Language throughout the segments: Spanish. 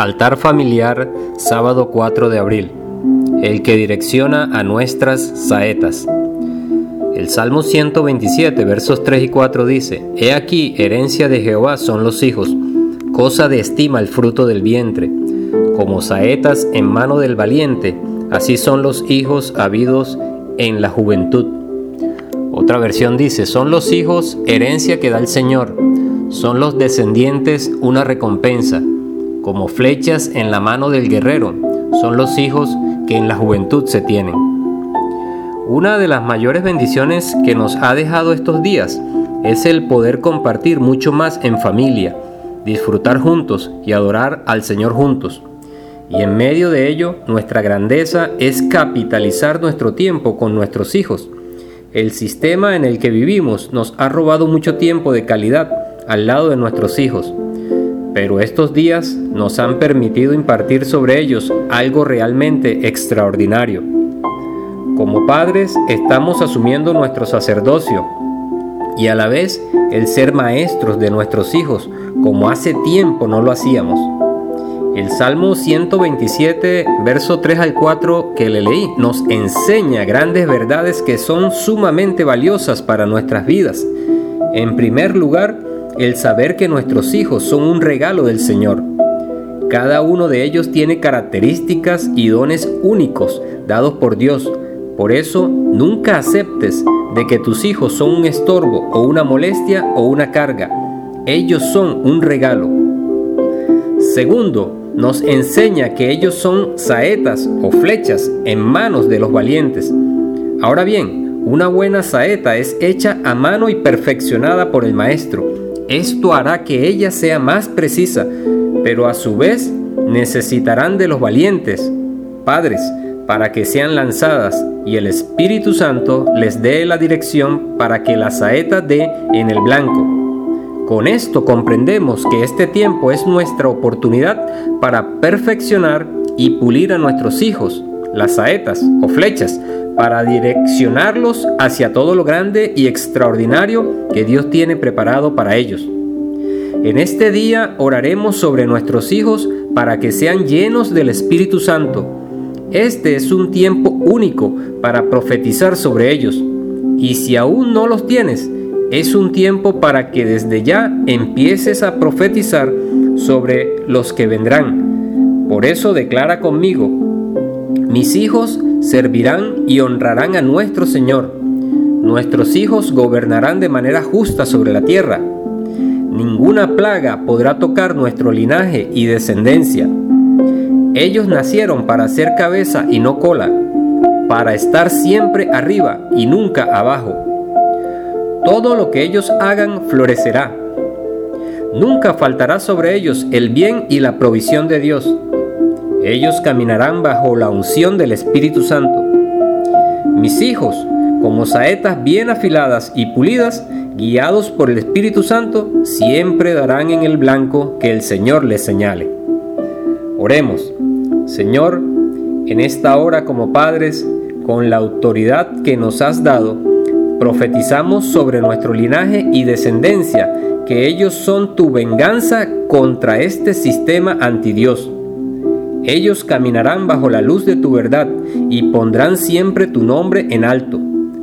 Altar familiar, sábado 4 de abril. El que direcciona a nuestras saetas. El Salmo 127, versos 3 y 4 dice, He aquí, herencia de Jehová son los hijos, cosa de estima el fruto del vientre. Como saetas en mano del valiente, así son los hijos habidos en la juventud. Otra versión dice, son los hijos herencia que da el Señor, son los descendientes una recompensa como flechas en la mano del guerrero, son los hijos que en la juventud se tienen. Una de las mayores bendiciones que nos ha dejado estos días es el poder compartir mucho más en familia, disfrutar juntos y adorar al Señor juntos. Y en medio de ello, nuestra grandeza es capitalizar nuestro tiempo con nuestros hijos. El sistema en el que vivimos nos ha robado mucho tiempo de calidad al lado de nuestros hijos pero estos días nos han permitido impartir sobre ellos algo realmente extraordinario. Como padres estamos asumiendo nuestro sacerdocio y a la vez el ser maestros de nuestros hijos, como hace tiempo no lo hacíamos. El Salmo 127, verso 3 al 4 que le leí, nos enseña grandes verdades que son sumamente valiosas para nuestras vidas. En primer lugar, el saber que nuestros hijos son un regalo del Señor. Cada uno de ellos tiene características y dones únicos dados por Dios. Por eso, nunca aceptes de que tus hijos son un estorbo o una molestia o una carga. Ellos son un regalo. Segundo, nos enseña que ellos son saetas o flechas en manos de los valientes. Ahora bien, una buena saeta es hecha a mano y perfeccionada por el maestro. Esto hará que ella sea más precisa, pero a su vez necesitarán de los valientes, padres, para que sean lanzadas y el Espíritu Santo les dé la dirección para que la saeta dé en el blanco. Con esto comprendemos que este tiempo es nuestra oportunidad para perfeccionar y pulir a nuestros hijos, las saetas o flechas, para direccionarlos hacia todo lo grande y extraordinario que Dios tiene preparado para ellos. En este día oraremos sobre nuestros hijos para que sean llenos del Espíritu Santo. Este es un tiempo único para profetizar sobre ellos. Y si aún no los tienes, es un tiempo para que desde ya empieces a profetizar sobre los que vendrán. Por eso declara conmigo, mis hijos servirán y honrarán a nuestro Señor. Nuestros hijos gobernarán de manera justa sobre la tierra. Ninguna plaga podrá tocar nuestro linaje y descendencia. Ellos nacieron para ser cabeza y no cola, para estar siempre arriba y nunca abajo. Todo lo que ellos hagan florecerá. Nunca faltará sobre ellos el bien y la provisión de Dios. Ellos caminarán bajo la unción del Espíritu Santo. Mis hijos, como saetas bien afiladas y pulidas, guiados por el Espíritu Santo, siempre darán en el blanco que el Señor les señale. Oremos, Señor, en esta hora como padres, con la autoridad que nos has dado, profetizamos sobre nuestro linaje y descendencia, que ellos son tu venganza contra este sistema antidios ellos caminarán bajo la luz de tu verdad y pondrán siempre tu nombre en alto.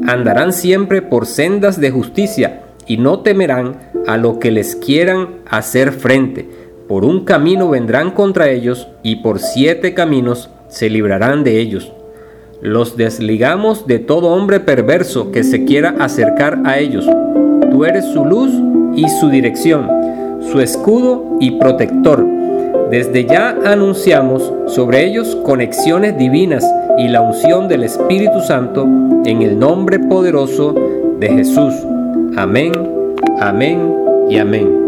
Andarán siempre por sendas de justicia y no temerán a lo que les quieran hacer frente. Por un camino vendrán contra ellos y por siete caminos se librarán de ellos. Los desligamos de todo hombre perverso que se quiera acercar a ellos. Tú eres su luz y su dirección, su escudo y protector desde ya anunciamos sobre ellos conexiones divinas y la unción del Espíritu Santo en el nombre poderoso de Jesús. Amén, amén y amén.